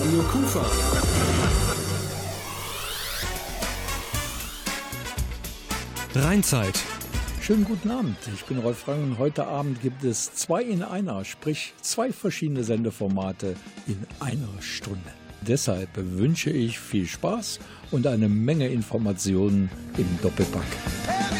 Radio Kufa. Rheinzeit. Schönen guten Abend, ich bin Rolf Rang und heute Abend gibt es zwei in einer, sprich zwei verschiedene Sendeformate in einer Stunde. Deshalb wünsche ich viel Spaß und eine Menge Informationen im Doppelpack.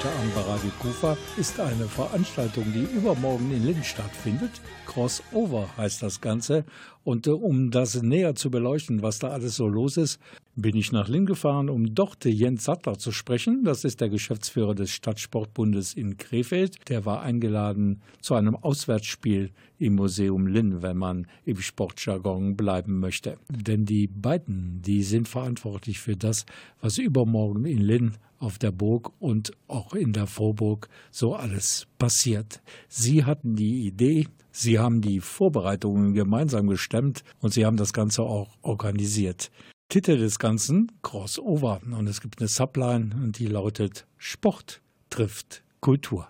Heute Abend bei Radio Kufa ist eine Veranstaltung, die übermorgen in Linz stattfindet. Crossover heißt das Ganze. Und äh, um das näher zu beleuchten, was da alles so los ist, bin ich nach Linn gefahren, um dort Jens Sattler zu sprechen. Das ist der Geschäftsführer des Stadtsportbundes in Krefeld. Der war eingeladen zu einem Auswärtsspiel im Museum Linn, wenn man im Sportjargon bleiben möchte. Denn die beiden, die sind verantwortlich für das, was übermorgen in Linn auf der Burg und auch in der Vorburg so alles passiert. Sie hatten die Idee, Sie haben die Vorbereitungen gemeinsam gestemmt und Sie haben das Ganze auch organisiert. Titel des Ganzen Crossover und es gibt eine Subline und die lautet Sport trifft Kultur.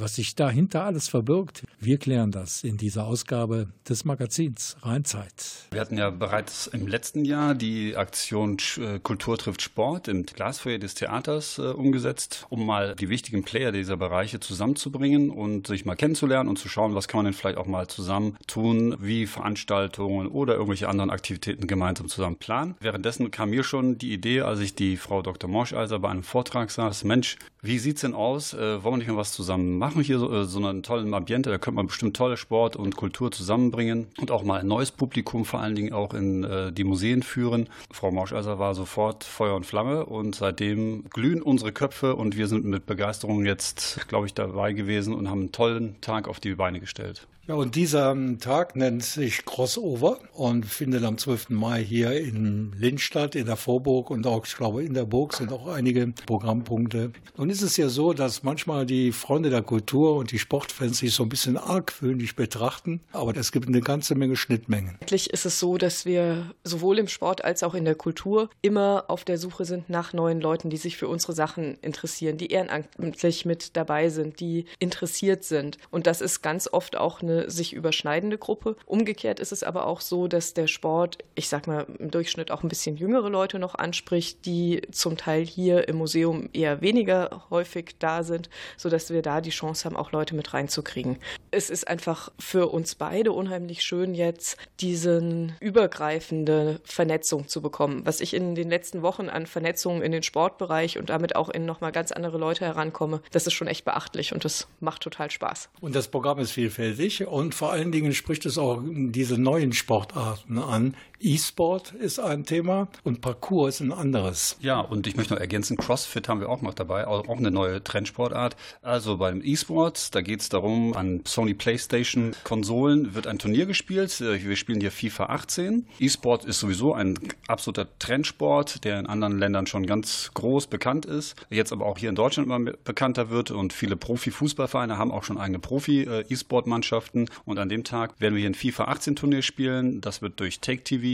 Was sich dahinter alles verbirgt, wir klären das in dieser Ausgabe des Magazins Rheinzeit. Wir hatten ja bereits im letzten Jahr die Aktion äh, Kultur trifft Sport im Glasfeuer des Theaters äh, umgesetzt, um mal die wichtigen Player dieser Bereiche zusammenzubringen und sich mal kennenzulernen und zu schauen, was kann man denn vielleicht auch mal zusammen tun, wie Veranstaltungen oder irgendwelche anderen Aktivitäten gemeinsam zusammen planen. Währenddessen kam mir schon die Idee, als ich die Frau Dr. Morscheiser bei einem Vortrag saß, Mensch, wie sieht's denn aus? Äh, wollen wir nicht mal was zusammen machen? hier so, äh, so einen tollen Ambiente, da könnte man bestimmt tolle Sport und Kultur zusammenbringen und auch mal ein neues Publikum vor allen Dingen auch in äh, die Museen führen. Frau Mauscheiser war sofort Feuer und Flamme und seitdem glühen unsere Köpfe und wir sind mit Begeisterung jetzt, glaube ich, dabei gewesen und haben einen tollen Tag auf die Beine gestellt. Ja, und dieser Tag nennt sich Crossover und findet am 12. Mai hier in Linz statt, in der Vorburg und auch, ich glaube, in der Burg sind auch einige Programmpunkte. Nun ist es ja so, dass manchmal die Freunde der Kultur und die Sportfans sich so ein bisschen argwöhnlich betrachten, aber es gibt eine ganze Menge Schnittmengen. Eigentlich ist es so, dass wir sowohl im Sport als auch in der Kultur immer auf der Suche sind nach neuen Leuten, die sich für unsere Sachen interessieren, die ehrenamtlich mit dabei sind, die interessiert sind. Und das ist ganz oft auch eine sich überschneidende Gruppe. Umgekehrt ist es aber auch so, dass der Sport, ich sag mal, im Durchschnitt auch ein bisschen jüngere Leute noch anspricht, die zum Teil hier im Museum eher weniger häufig da sind, sodass wir da die Chance haben, auch Leute mit reinzukriegen. Es ist einfach für uns beide unheimlich schön, jetzt diesen übergreifende Vernetzung zu bekommen. Was ich in den letzten Wochen an Vernetzungen in den Sportbereich und damit auch in nochmal ganz andere Leute herankomme, das ist schon echt beachtlich und das macht total Spaß. Und das Programm ist vielfältig und vor allen Dingen spricht es auch diese neuen Sportarten an. E-Sport ist ein Thema und Parkour ist ein anderes. Ja, und ich möchte noch ergänzen, CrossFit haben wir auch noch dabei, auch eine neue Trendsportart. Also beim E-Sport, da geht es darum, an Sony PlayStation Konsolen wird ein Turnier gespielt. Wir spielen hier FIFA 18. E-Sport ist sowieso ein absoluter Trendsport, der in anderen Ländern schon ganz groß bekannt ist, jetzt aber auch hier in Deutschland immer bekannter wird und viele Profi-Fußballvereine haben auch schon eigene Profi-E-Sport-Mannschaften und an dem Tag werden wir hier ein FIFA 18 Turnier spielen. Das wird durch Take TV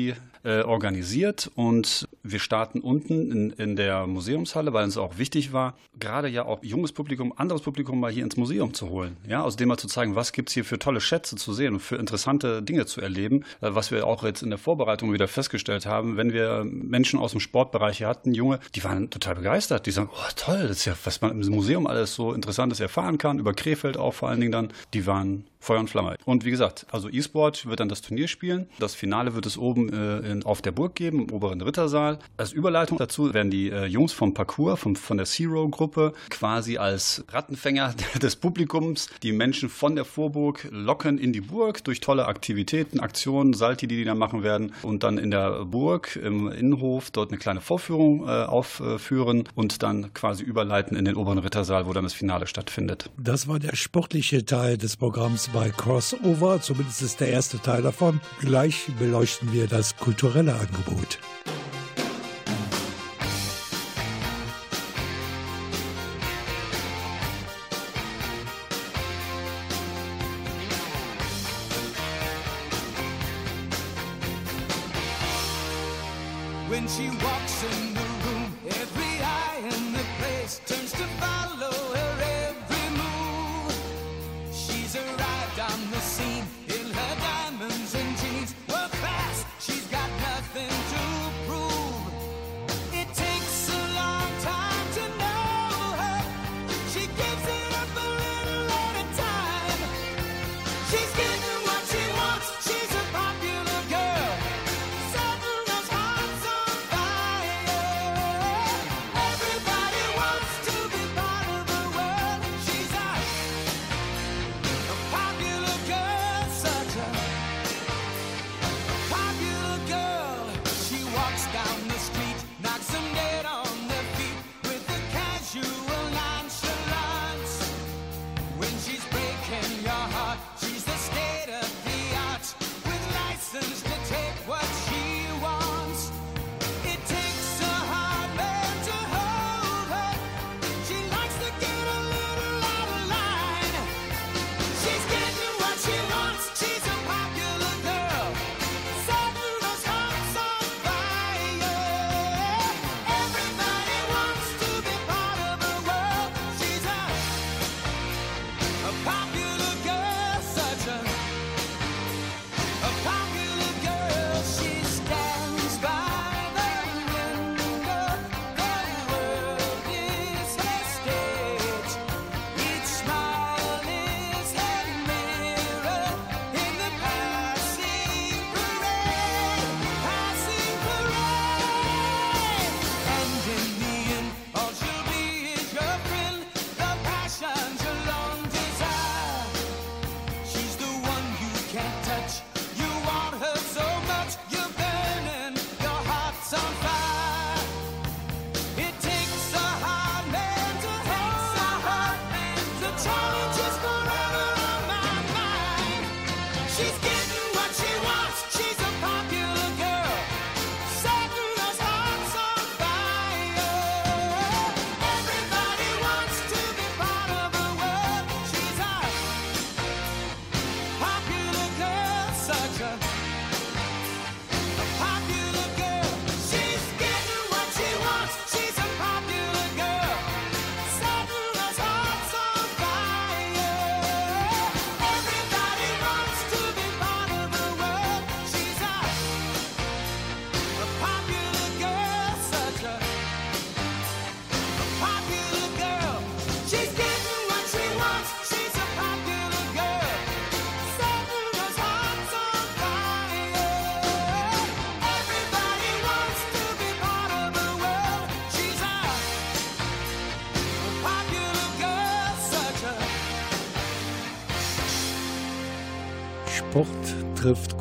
äh, organisiert und wir starten unten in, in der Museumshalle, weil es auch wichtig war, gerade ja auch junges Publikum, anderes Publikum mal hier ins Museum zu holen. Ja, aus dem mal zu zeigen, was gibt es hier für tolle Schätze zu sehen und für interessante Dinge zu erleben, äh, was wir auch jetzt in der Vorbereitung wieder festgestellt haben, wenn wir Menschen aus dem Sportbereich hier hatten, Junge, die waren total begeistert. Die sagen, oh toll, das ist ja, was man im Museum alles so Interessantes erfahren kann, über Krefeld auch vor allen Dingen dann. Die waren Feuer und Flamme. Und wie gesagt, also E-Sport wird dann das Turnier spielen. Das Finale wird es oben äh, in, auf der Burg geben, im oberen Rittersaal. Als Überleitung dazu werden die äh, Jungs vom Parcours, vom, von der Zero-Gruppe, quasi als Rattenfänger des Publikums die Menschen von der Vorburg locken in die Burg durch tolle Aktivitäten, Aktionen, Salti, die die da machen werden und dann in der Burg im Innenhof dort eine kleine Vorführung äh, aufführen und dann quasi überleiten in den oberen Rittersaal, wo dann das Finale stattfindet. Das war der sportliche Teil des Programms bei Crossover, zumindest ist der erste Teil davon. Gleich beleuchten wir das kulturelle Angebot.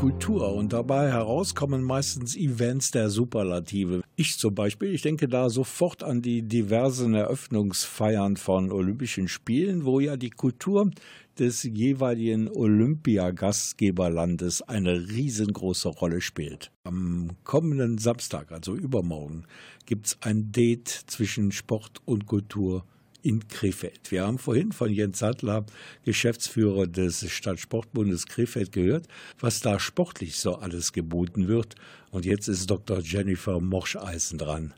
Kultur und dabei herauskommen meistens Events der Superlative. Ich zum Beispiel, ich denke da sofort an die diversen Eröffnungsfeiern von Olympischen Spielen, wo ja die Kultur des jeweiligen Olympiagastgeberlandes eine riesengroße Rolle spielt. Am kommenden Samstag, also übermorgen, gibt es ein Date zwischen Sport und Kultur in Krefeld. Wir haben vorhin von Jens Sattler, Geschäftsführer des Stadtsportbundes Krefeld, gehört, was da sportlich so alles geboten wird. Und jetzt ist Dr. Jennifer Morscheisen dran.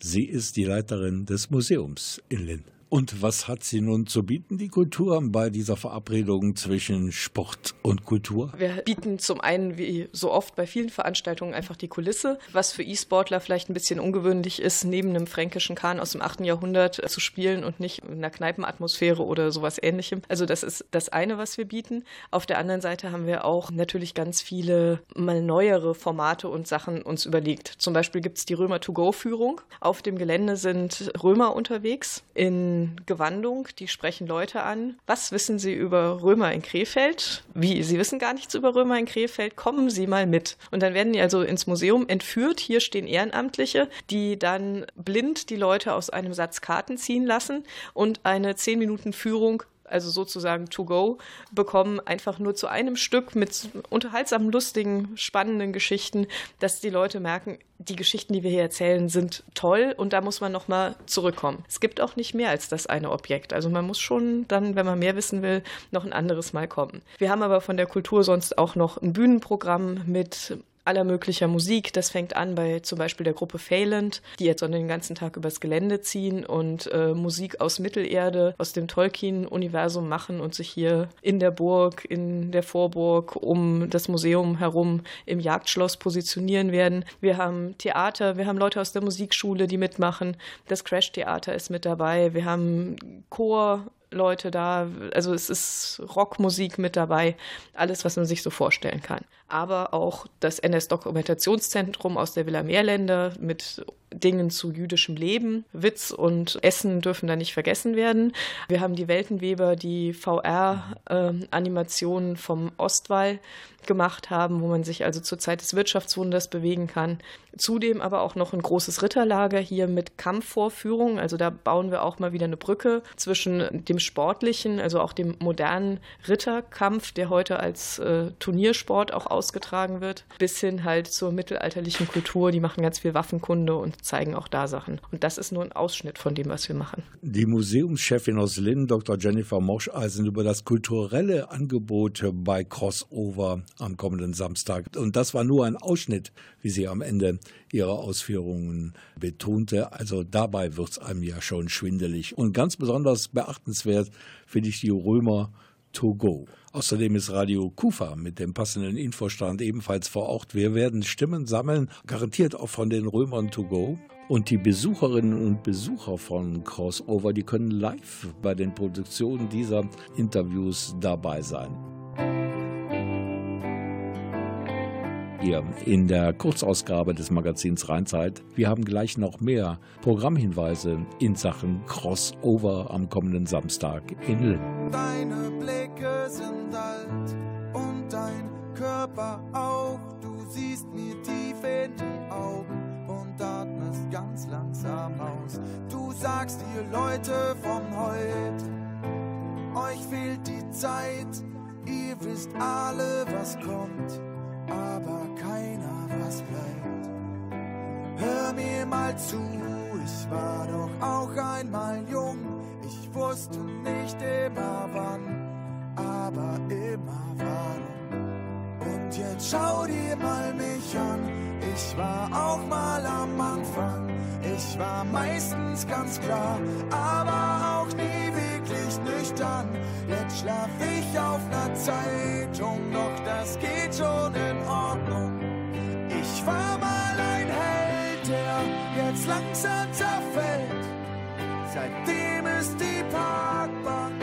Sie ist die Leiterin des Museums in Linn. Und was hat sie nun zu bieten, die Kultur, bei dieser Verabredung zwischen Sport und Kultur? Wir bieten zum einen, wie so oft bei vielen Veranstaltungen, einfach die Kulisse, was für E-Sportler vielleicht ein bisschen ungewöhnlich ist, neben einem fränkischen Kahn aus dem 8. Jahrhundert zu spielen und nicht in einer Kneipenatmosphäre oder sowas ähnlichem. Also das ist das eine, was wir bieten. Auf der anderen Seite haben wir auch natürlich ganz viele mal neuere Formate und Sachen uns überlegt. Zum Beispiel gibt es die Römer-to-go-Führung. Auf dem Gelände sind Römer unterwegs in Gewandung, die sprechen Leute an. Was wissen Sie über Römer in Krefeld? Wie? Sie wissen gar nichts über Römer in Krefeld? Kommen Sie mal mit. Und dann werden die also ins Museum entführt. Hier stehen Ehrenamtliche, die dann blind die Leute aus einem Satz Karten ziehen lassen und eine 10 Minuten Führung also sozusagen to go, bekommen, einfach nur zu einem Stück mit unterhaltsamen, lustigen, spannenden Geschichten, dass die Leute merken, die Geschichten, die wir hier erzählen, sind toll und da muss man nochmal zurückkommen. Es gibt auch nicht mehr als das eine Objekt. Also man muss schon dann, wenn man mehr wissen will, noch ein anderes Mal kommen. Wir haben aber von der Kultur sonst auch noch ein Bühnenprogramm mit aller möglicher Musik. Das fängt an bei zum Beispiel der Gruppe Phaland, die jetzt den ganzen Tag übers Gelände ziehen und äh, Musik aus Mittelerde, aus dem Tolkien-Universum machen und sich hier in der Burg, in der Vorburg, um das Museum herum im Jagdschloss positionieren werden. Wir haben Theater, wir haben Leute aus der Musikschule, die mitmachen. Das Crash-Theater ist mit dabei. Wir haben Chor, Leute da. Also es ist Rockmusik mit dabei, alles, was man sich so vorstellen kann. Aber auch das NS-Dokumentationszentrum aus der Villa Meerländer mit Dingen zu jüdischem Leben. Witz und Essen dürfen da nicht vergessen werden. Wir haben die Weltenweber, die VR-Animationen ähm, vom Ostwall gemacht haben, wo man sich also zur Zeit des Wirtschaftswunders bewegen kann. Zudem aber auch noch ein großes Ritterlager hier mit Kampfvorführungen. Also da bauen wir auch mal wieder eine Brücke zwischen dem sportlichen, also auch dem modernen Ritterkampf, der heute als äh, Turniersport auch ausgetragen wird, bis hin halt zur mittelalterlichen Kultur. Die machen ganz viel Waffenkunde und zeigen auch da Sachen. Und das ist nur ein Ausschnitt von dem, was wir machen. Die Museumschefin aus Linn, Dr. Jennifer Moscheisen, über das kulturelle Angebot bei Crossover am kommenden Samstag. Und das war nur ein Ausschnitt, wie sie am Ende ihrer Ausführungen betonte. Also dabei wird es einem ja schon schwindelig. Und ganz besonders beachtenswert finde ich die Römer to go. Außerdem ist Radio Kufa mit dem passenden Infostand ebenfalls vor Ort. Wir werden Stimmen sammeln, garantiert auch von den Römern to go. Und die Besucherinnen und Besucher von Crossover, die können live bei den Produktionen dieser Interviews dabei sein. Hier in der Kurzausgabe des Magazins Rheinzeit. Wir haben gleich noch mehr Programmhinweise in Sachen Crossover am kommenden Samstag in Linn. Deine Blicke sind alt und dein Körper auch. Du siehst mir tief in die Augen und atmest ganz langsam aus. Du sagst ihr Leute von heute, euch fehlt die Zeit. Ihr wisst alle, was kommt aber keiner was bleibt. Hör mir mal zu, ich war doch auch einmal jung. Ich wusste nicht immer wann, aber immer warum. Und jetzt schau dir mal mich an, ich war auch mal am Anfang. Ich war meistens ganz klar, aber auch nie wirklich nüchtern. Jetzt schlaf ich auf ner Zeitung, doch das geht schon in Ordnung. Ich war mal ein Held, der jetzt langsam zerfällt. Seitdem ist die Parkbank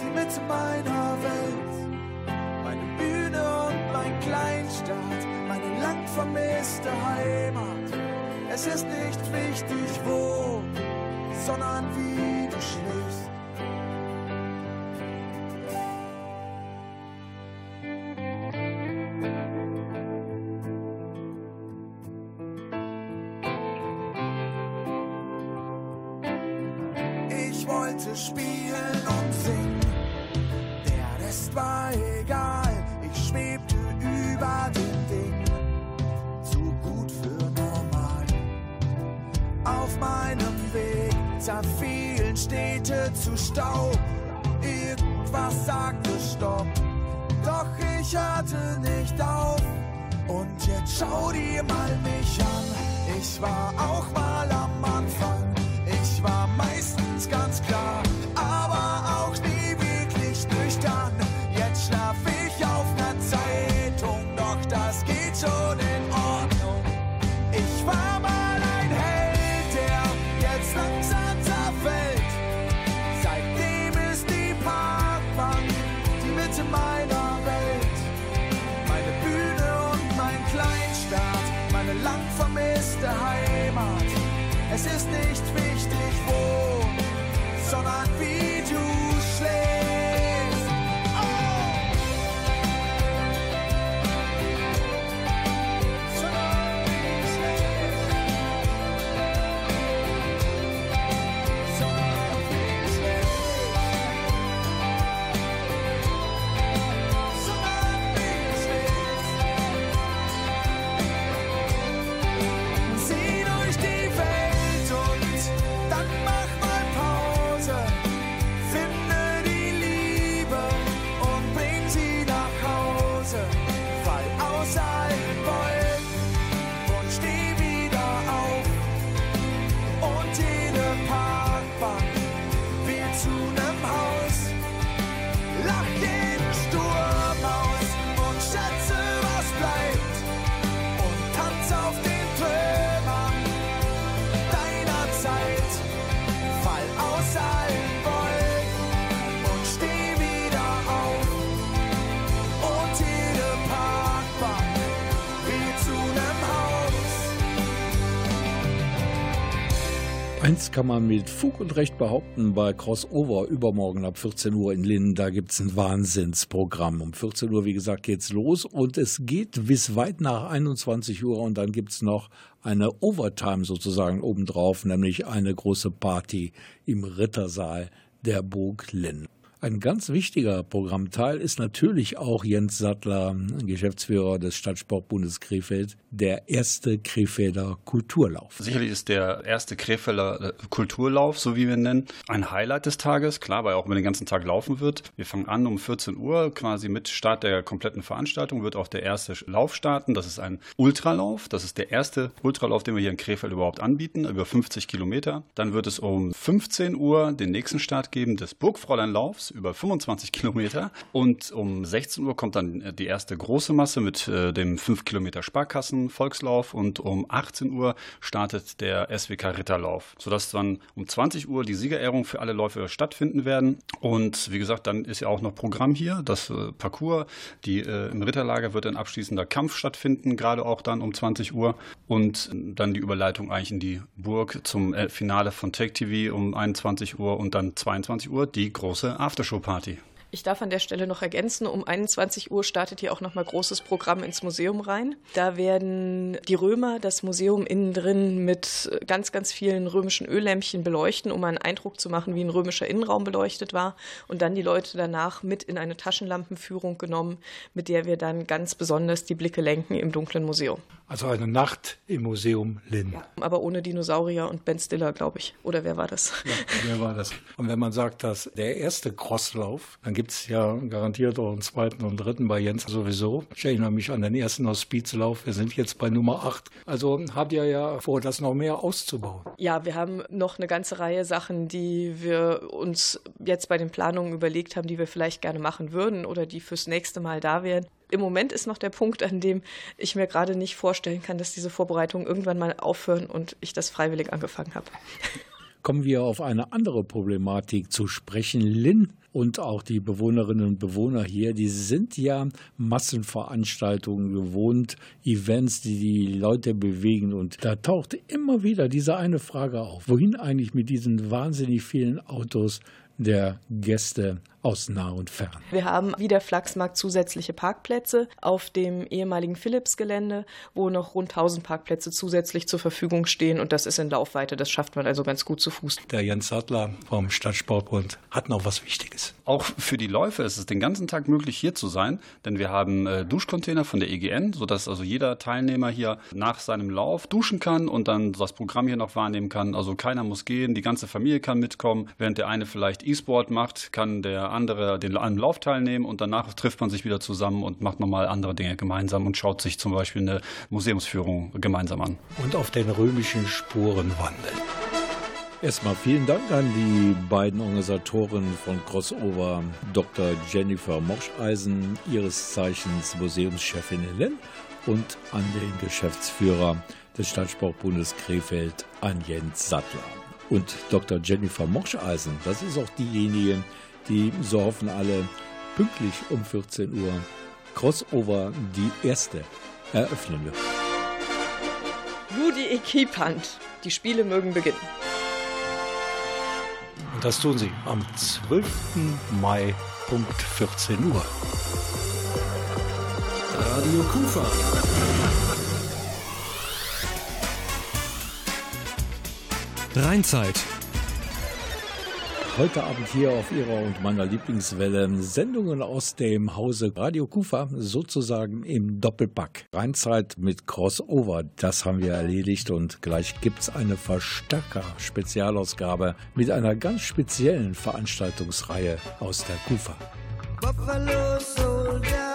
die Mitte meiner Welt. Meine Bühne und mein Kleinstaat, meine lang vermisste Heimat. Es ist nicht wichtig wo, sondern wie du schläfst. War auch Eins kann man mit Fug und Recht behaupten, bei Crossover übermorgen ab 14 Uhr in Linden, da gibt es ein Wahnsinnsprogramm. Um 14 Uhr, wie gesagt, geht's los und es geht bis weit nach 21 Uhr und dann gibt es noch eine Overtime sozusagen obendrauf, nämlich eine große Party im Rittersaal der Burg Linn. Ein ganz wichtiger Programmteil ist natürlich auch Jens Sattler, Geschäftsführer des Stadtsportbundes Krefeld, der erste Krefelder Kulturlauf. Sicherlich ist der erste Krefelder äh, Kulturlauf, so wie wir ihn nennen, ein Highlight des Tages. Klar, weil er auch über den ganzen Tag laufen wird. Wir fangen an um 14 Uhr, quasi mit Start der kompletten Veranstaltung wird auch der erste Lauf starten. Das ist ein Ultralauf. Das ist der erste Ultralauf, den wir hier in Krefeld überhaupt anbieten, über 50 Kilometer. Dann wird es um 15 Uhr den nächsten Start geben des Burgfräuleinlaufs über 25 Kilometer. Und um 16 Uhr kommt dann äh, die erste große Masse mit äh, dem 5 Kilometer Sparkassen Volkslauf und um 18 Uhr startet der SWK Ritterlauf, sodass dann um 20 Uhr die Siegerehrung für alle Läufe stattfinden werden. Und wie gesagt, dann ist ja auch noch Programm hier, das äh, Parcours. Die, äh, Im Ritterlager wird ein abschließender Kampf stattfinden, gerade auch dann um 20 Uhr. Und dann die Überleitung eigentlich in die Burg zum Finale von Take TV um 21 Uhr und dann 22 Uhr die große Aftershow-Party. Ich darf an der Stelle noch ergänzen, um 21 Uhr startet hier auch nochmal großes Programm ins Museum rein. Da werden die Römer das Museum innen drin mit ganz, ganz vielen römischen Öllämpchen beleuchten, um einen Eindruck zu machen, wie ein römischer Innenraum beleuchtet war. Und dann die Leute danach mit in eine Taschenlampenführung genommen, mit der wir dann ganz besonders die Blicke lenken im dunklen Museum. Also eine Nacht im Museum Linn. Aber ohne Dinosaurier und Ben Stiller, glaube ich. Oder wer war das? Ja, wer war das? Und wenn man sagt, dass der erste Crosslauf, dann gibt es ja garantiert auch einen zweiten und dritten bei Jens sowieso. Ich erinnere mich an den ersten Hospizlauf. Wir sind jetzt bei Nummer 8. Also habt ihr ja vor, das noch mehr auszubauen. Ja, wir haben noch eine ganze Reihe Sachen, die wir uns jetzt bei den Planungen überlegt haben, die wir vielleicht gerne machen würden oder die fürs nächste Mal da wären. Im Moment ist noch der Punkt, an dem ich mir gerade nicht vorstellen kann, dass diese Vorbereitungen irgendwann mal aufhören und ich das freiwillig angefangen habe. Kommen wir auf eine andere Problematik zu sprechen. Lynn und auch die Bewohnerinnen und Bewohner hier, die sind ja Massenveranstaltungen gewohnt, Events, die die Leute bewegen. Und da taucht immer wieder diese eine Frage auf. Wohin eigentlich mit diesen wahnsinnig vielen Autos der Gäste aus nah und fern. Wir haben wie der Flachsmarkt zusätzliche Parkplätze auf dem ehemaligen Philips-Gelände, wo noch rund 1000 Parkplätze zusätzlich zur Verfügung stehen und das ist in Laufweite. Das schafft man also ganz gut zu Fuß. Der Jens Sattler vom Stadtsportbund hat noch was Wichtiges. Auch für die Läufer ist es den ganzen Tag möglich, hier zu sein, denn wir haben äh, Duschcontainer von der EGN, sodass also jeder Teilnehmer hier nach seinem Lauf duschen kann und dann das Programm hier noch wahrnehmen kann. Also keiner muss gehen, die ganze Familie kann mitkommen. Während der eine vielleicht E-Sport macht, kann der andere den am Lauf teilnehmen und danach trifft man sich wieder zusammen und macht nochmal andere Dinge gemeinsam und schaut sich zum Beispiel eine Museumsführung gemeinsam an. Und auf den römischen Spuren wandeln. Erstmal vielen Dank an die beiden Organisatoren von Crossover, Dr. Jennifer Morscheisen, ihres Zeichens Museumschefin in Lenn, und an den Geschäftsführer des Stadtsportbundes Krefeld, an Jens Sattler. Und Dr. Jennifer Morscheisen, das ist auch diejenige, die, so hoffen alle, pünktlich um 14 Uhr Crossover die erste eröffnen wird. Rudi Ekipant. Die Spiele mögen beginnen. Und das tun sie am 12. Mai, Punkt 14 Uhr. Radio Kufa. Rheinzeit. Heute Abend hier auf Ihrer und meiner Lieblingswelle Sendungen aus dem Hause Radio Kufa, sozusagen im Doppelpack. Rheinzeit mit Crossover, das haben wir erledigt und gleich gibt es eine Verstärker-Spezialausgabe mit einer ganz speziellen Veranstaltungsreihe aus der Kufa. Buffalo Soldier,